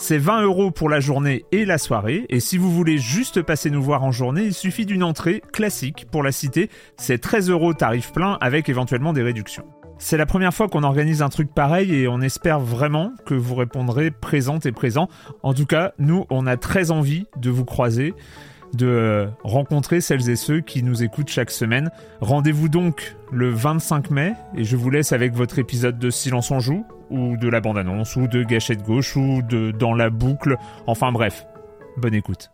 C'est 20 euros pour la journée et la soirée, et si vous voulez juste passer nous voir en journée, il suffit d'une entrée classique pour la cité, c'est 13 euros tarif plein avec éventuellement des réductions. C'est la première fois qu'on organise un truc pareil et on espère vraiment que vous répondrez présente et présent. En tout cas, nous, on a très envie de vous croiser de rencontrer celles et ceux qui nous écoutent chaque semaine. Rendez-vous donc le 25 mai et je vous laisse avec votre épisode de Silence en joue ou de la bande-annonce ou de Gâchette gauche ou de Dans la boucle. Enfin bref, bonne écoute.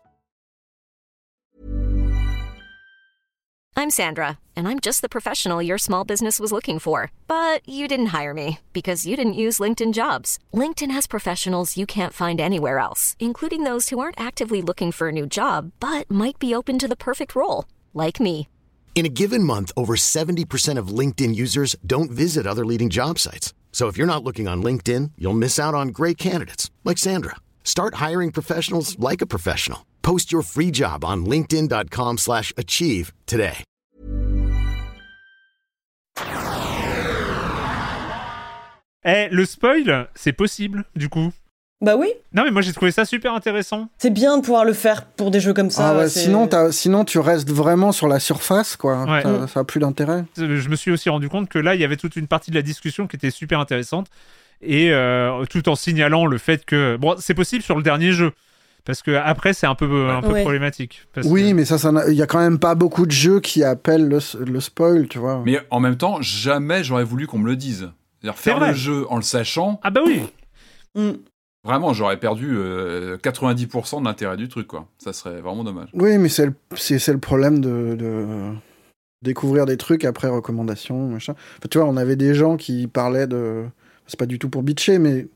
I'm Sandra, and I'm just the professional your small business was looking for. But you didn't hire me because you didn't use LinkedIn jobs. LinkedIn has professionals you can't find anywhere else, including those who aren't actively looking for a new job but might be open to the perfect role, like me. In a given month, over 70% of LinkedIn users don't visit other leading job sites. So if you're not looking on LinkedIn, you'll miss out on great candidates like Sandra. Start hiring professionals like a professional. Post your free job on linkedin.com/achieve today. Eh, le spoil, c'est possible, du coup. Bah oui, Non mais moi j'ai trouvé ça super intéressant. c'est bien de pouvoir le faire pour des jeux comme ça. Ah ouais, sinon, sinon, tu restes vraiment sur la surface, quoi. Ouais. Ça, ça a plus d'intérêt. Je me suis aussi rendu compte que là, il y avait toute une partie de la discussion qui était super intéressante. Et euh, tout en signalant le fait que... Bon, c'est possible sur le dernier jeu. Parce que après, c'est un peu, un peu Ouais. problématique. Parce Oui, que- mais ça, il y a quand même pas beaucoup de jeux qui appellent le, le spoil, tu vois. Mais en même temps, jamais j'aurais voulu qu'on me le dise. C'est-à-dire C'est faire vrai. le jeu en le sachant, Ah bah oui Mm. Vraiment, j'aurais perdu euh, 90% de l'intérêt du truc, quoi. Ça serait vraiment dommage. Oui, mais c'est le, c'est, c'est le problème de, de découvrir des trucs après recommandation, machin. Enfin, tu vois, on avait des gens qui parlaient de... C'est pas du tout pour bitcher, mais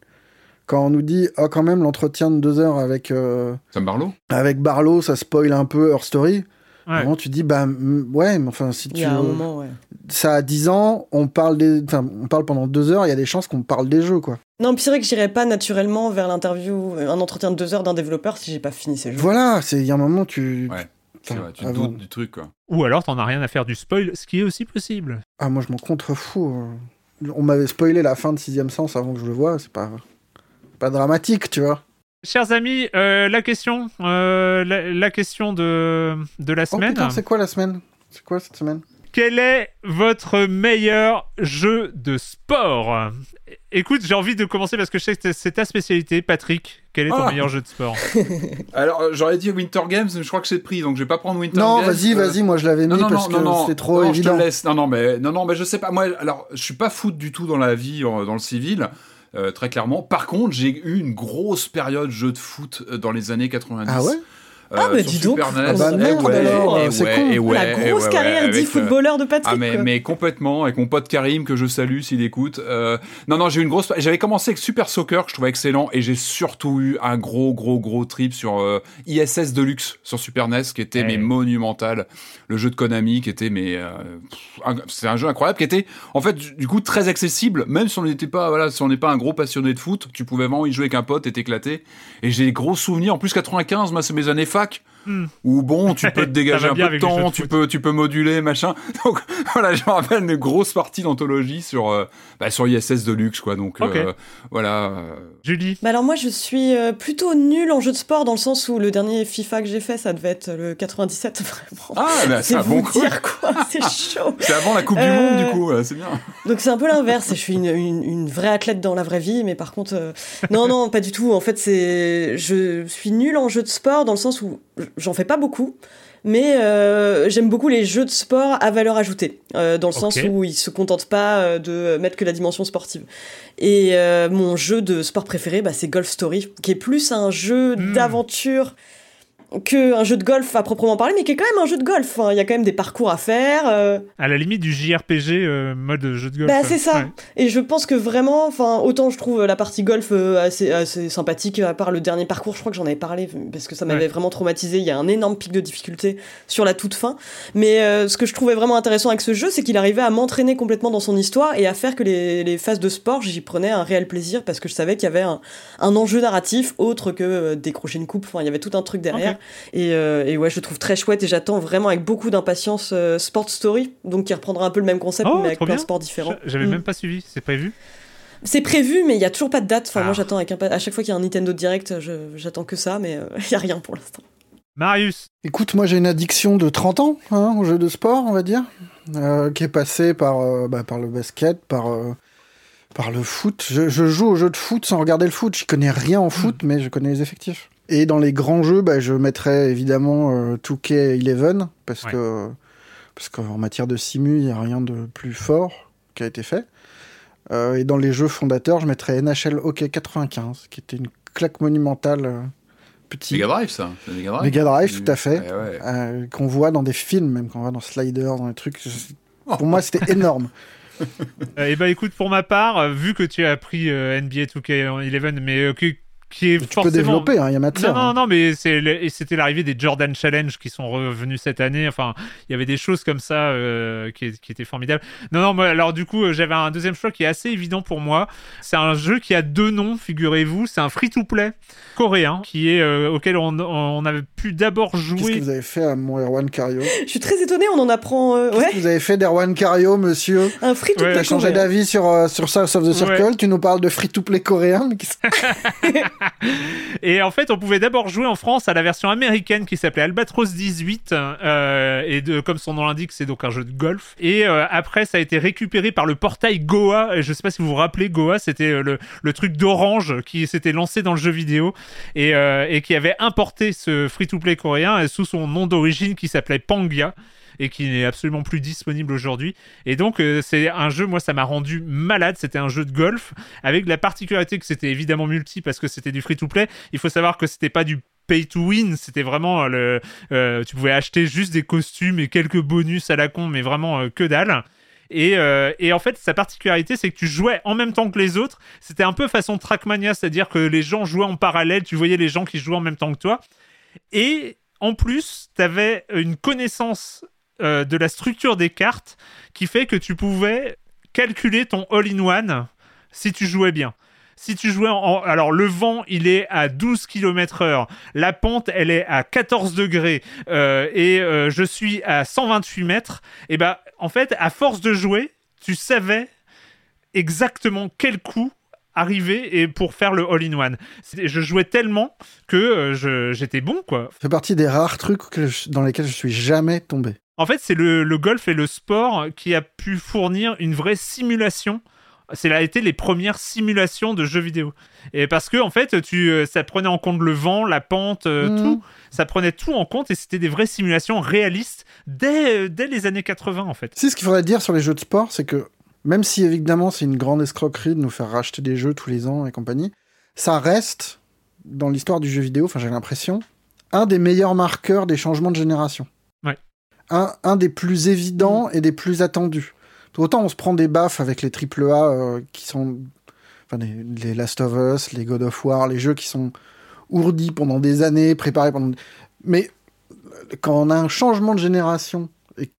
quand on nous dit, oh, quand même, l'entretien de deux heures avec, euh, Sam Barlow? avec Barlow, ça spoil un peu Her Story. Ouais. Vraiment, tu dis, bah, mm, ouais, mais enfin, si Il tu... y a un moment, ouais. Ça a 10 ans, on parle, des... enfin, on parle pendant deux heures, il y a des chances qu'on parle des jeux, quoi. Non, puis c'est vrai que j'irais pas naturellement vers l'interview, un entretien de deux heures d'un développeur si j'ai pas fini ces jeux. Voilà, c'est il y a un moment, tu... Ouais. C'est Enfin, vrai, tu avant. doutes du truc, quoi. Ou alors, t'en as rien à faire du spoil, ce qui est aussi possible. Ah, moi, je m'en contrefous. euh. On m'avait spoilé la fin de Sixième Sens avant que je le voie, c'est pas... pas dramatique, tu vois. Chers amis, euh, la question, euh, la, la question de, de la Oh semaine. putain, c'est quoi la semaine? C'est quoi cette semaine? Quel est votre meilleur jeu de sport? Écoute, j'ai envie de commencer parce que je sais que c'est ta spécialité, Patrick. Quel est ton Ah. meilleur jeu de sport? Alors, euh, j'aurais dit Winter Games, mais je crois que c'est pris, donc je vais pas prendre Winter Non, Games. vas-y, Euh, vas-y, moi je l'avais mis Non, non, parce non, que non, c'est trop non, évident. Je te laisse. Non, non, mais non, non, mais je sais pas. Moi, alors, je suis pas foot du tout dans la vie, dans le civil, euh, très clairement. Par contre, j'ai eu une grosse période jeu de foot euh, dans les années 90. Ah ouais? Ah, bah, sur dis donc. NES. Ah bah, Eh merde, ouais, alors, eh c'est ouais, con. eh ouais, la grosse carrière avec, euh, d'e-footballeur de Patrick. ah mais, quoi. mais complètement avec mon pote Karim que je salue s'il écoute. Euh, non non j'ai eu une grosse j'avais commencé avec Super Soccer que je trouvais excellent et j'ai surtout eu un gros gros gros trip sur euh, ISS Deluxe sur Super NES qui était mais monumental le jeu de Konami qui était mais euh, c'est un jeu incroyable qui était en fait du du coup très accessible même si on n'était pas voilà si on n'est pas un gros passionné de foot tu pouvais vraiment y jouer avec un pote et t'éclater et j'ai des gros souvenirs en plus 95 moi c'est mes années fac Hmm. où bon tu peux te dégager un peu de temps de tu peux tu peux moduler machin donc voilà, je me rappelle une grosse partie d'anthologie sur euh, bah, sur ISS Deluxe quoi. Donc euh, voilà. euh, Julie? Bah alors moi je suis plutôt nulle en jeu de sport dans le sens où le dernier FIFA que j'ai fait ça devait être le 97 vraiment. Ah bah, c'est un vous bon coup. dire quoi, c'est chaud. C'est avant la Coupe du Monde du coup, ouais, c'est bien. Donc c'est un peu l'inverse. Je suis une, une- une vraie athlète dans la vraie vie, mais par contre, euh, non, non, pas du tout. En fait, c'est, je suis nulle en jeu de sport dans le sens où j'en fais pas beaucoup, mais euh, j'aime beaucoup les jeux de sport à valeur ajoutée, euh, dans le sens où ils se contentent pas euh, de mettre que la dimension sportive. Et euh, mon jeu de sport préféré, bah, c'est Golf Story, qui est plus un jeu Hmm. d'aventure que un jeu de golf à proprement parler, mais qui est quand même un jeu de golf. hein. Il y a quand même des parcours à faire. euh, À la limite du JRPG euh, mode jeu de golf. Bah, c'est ça. Ouais. Et je pense que vraiment, enfin, autant je trouve la partie golf euh, assez, assez sympathique, à part le dernier parcours, je crois que j'en avais parlé parce que ça m'avait Ouais. vraiment traumatisé. Il y a un énorme pic de difficulté sur la toute fin. Mais euh, ce que je trouvais vraiment intéressant avec ce jeu, c'est qu'il arrivait à m'entraîner complètement dans son histoire et à faire que les, les phases de sport, j'y prenais un réel plaisir parce que je savais qu'il y avait un, un enjeu narratif autre que euh, décrocher une coupe. Enfin, il y avait tout un truc derrière. Et, euh, et ouais, je le trouve très chouette et j'attends vraiment avec beaucoup d'impatience euh, Sport Story, donc qui reprendra un peu le même concept Oh, mais avec plein de sports différents. J'avais Mm. même pas suivi, c'est prévu? C'est prévu, mais il y a toujours pas de date. Enfin, Ah. moi, j'attends avec impa- à chaque fois qu'il y a un Nintendo Direct, je- j'attends que ça, mais euh, il y a rien pour l'instant. Marius, Écoute, moi j'ai une addiction de 30 ans hein, au jeu de sport, on va dire, euh, qui est passée par, euh, bah, par le basket, par, euh, par le foot. Je, je joue au jeu de foot sans regarder le foot. Je connais rien en foot, mais je connais les effectifs. Et dans les grands jeux, bah, je mettrais évidemment euh, 2K11, parce Ouais. que parce qu'en matière de simu, il n'y a rien de plus fort qui a été fait. Euh, et dans les jeux fondateurs, je mettrais NHL Hockey 95, qui était une claque monumentale. euh, petit. Mega Drive, ça. Mega Drive. Mega Drive, tout à fait. Ouais, ouais. Euh, qu'on voit dans des films, même quand on va dans Sliders, dans les trucs. Je- Pour moi, c'était énorme. Eh ben écoute, pour ma part, vu que tu as pris euh, NBA 2K11, mais euh, que- qui est Tu forcément... peux développer, hein, il y a Non, matière. non, hein. non, mais c'était l'arrivée des Jordan Challenge qui sont revenus cette année. Enfin, il y avait des choses comme ça euh, qui, qui étaient formidables. Non, non, moi, alors du coup, euh, j'avais un deuxième choix qui est assez évident pour moi. C'est un jeu qui a deux noms, figurez-vous. C'est un free-to-play coréen qui est euh, auquel on, on avait pu d'abord Qu'est-ce que jouer. vous avez fait à mon Erwan Cario? Je suis très étonnée, on en apprend. euh, Qu'est-ce ouais, que vous avez fait d'Erwan Cario, monsieur? Un free to Ouais, T'as changé d'avis sur, euh, sur South of the Circle, Ouais. tu nous parles de free-to-play coréen mais qu'est-ce- Et en fait, on pouvait d'abord jouer en France à la version américaine qui s'appelait Albatros 18. euh, et de, comme son nom l'indique, c'est donc un jeu de golf. Et euh, après, ça a été récupéré par le portail Goa. Je sais pas si vous vous rappelez, Goa, c'était euh, le, le truc d'Orange qui s'était lancé dans le jeu vidéo et, et qui avait importé ce free-to-play coréen sous son nom d'origine qui s'appelait Pangya et qui n'est absolument plus disponible aujourd'hui. Et donc, euh, c'est un jeu, moi, ça m'a rendu malade. C'était un jeu de golf avec la particularité que c'était évidemment multi parce que c'était du free-to-play. Il faut savoir que c'était pas du pay to win, c'était vraiment euh, le. euh, tu pouvais acheter juste des costumes et quelques bonus à la con, mais vraiment que dalle. Et, et en fait, sa particularité, c'est que tu jouais en même temps que les autres. C'était un peu façon Trackmania, c'est-à-dire que les gens jouaient en parallèle, tu voyais les gens qui jouaient en même temps que toi. Et en plus, tu avais une connaissance euh, de la structure des cartes qui fait que tu pouvais calculer ton all-in-one si tu jouais bien. Si tu jouais en... Alors, le vent, il est à 12 km heure. La pente, elle est à 14 degrés. euh, et euh, je suis à 128 mètres. Et ben, en fait, à force de jouer, tu savais exactement quel coup arriver et pour faire le all-in-one. Je jouais tellement que j'étais bon, quoi. Ça fait partie des rares trucs dans lesquels je suis jamais tombé. En fait, c'est le, le golf et le sport qui a pu fournir une vraie simulation. C'est a été les premières simulations de jeux vidéo. Et parce que en fait, tu, euh, ça prenait en compte le vent, la pente, euh, Mhm. tout. Ça prenait tout en compte et c'était des vraies simulations réalistes dès, euh, dès les années 80 en fait. Si ce qu'il faudrait dire sur les jeux de sport, c'est que même si évidemment c'est une grande escroquerie de nous faire racheter des jeux tous les ans et compagnie, ça reste, dans l'histoire du jeu vidéo, enfin j'ai l'impression, un des meilleurs marqueurs des changements de génération. Un, un des plus évidents et des plus attendus. Autant on se prend des baffes avec les AAA euh, qui sont. Enfin, les, les Last of Us, les God of War, les jeux qui sont ourdis pendant des années, préparés pendant. Mais quand on a un changement de génération et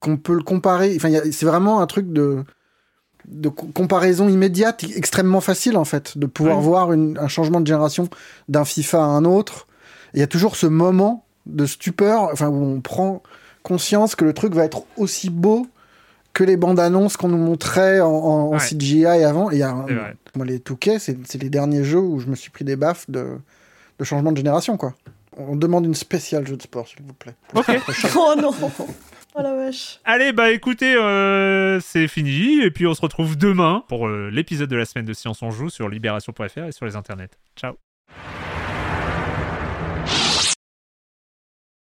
qu'on peut le comparer, enfin, a- c'est vraiment un truc de de co- comparaison immédiate, extrêmement facile en fait, de pouvoir Ouais. voir une- un changement de génération d'un FIFA à un autre. Il y a toujours ce moment de stupeur, enfin où on prend conscience que le truc va être aussi beau que les bandes annonces qu'on nous montrait en, en- en Ouais. CGI avant. Et il y a moi les Touquets, c'est c'est les derniers jeux où je me suis pris des baffes de, de changement de génération quoi. On demande une spéciale jeu de sport s'il vous plaît. Ok. Oh non Oh la vache Allez, bah écoutez, euh, c'est fini. Et puis on se retrouve demain pour euh, l'épisode de la semaine de Science on Joue sur libération.fr et sur les internets. Ciao.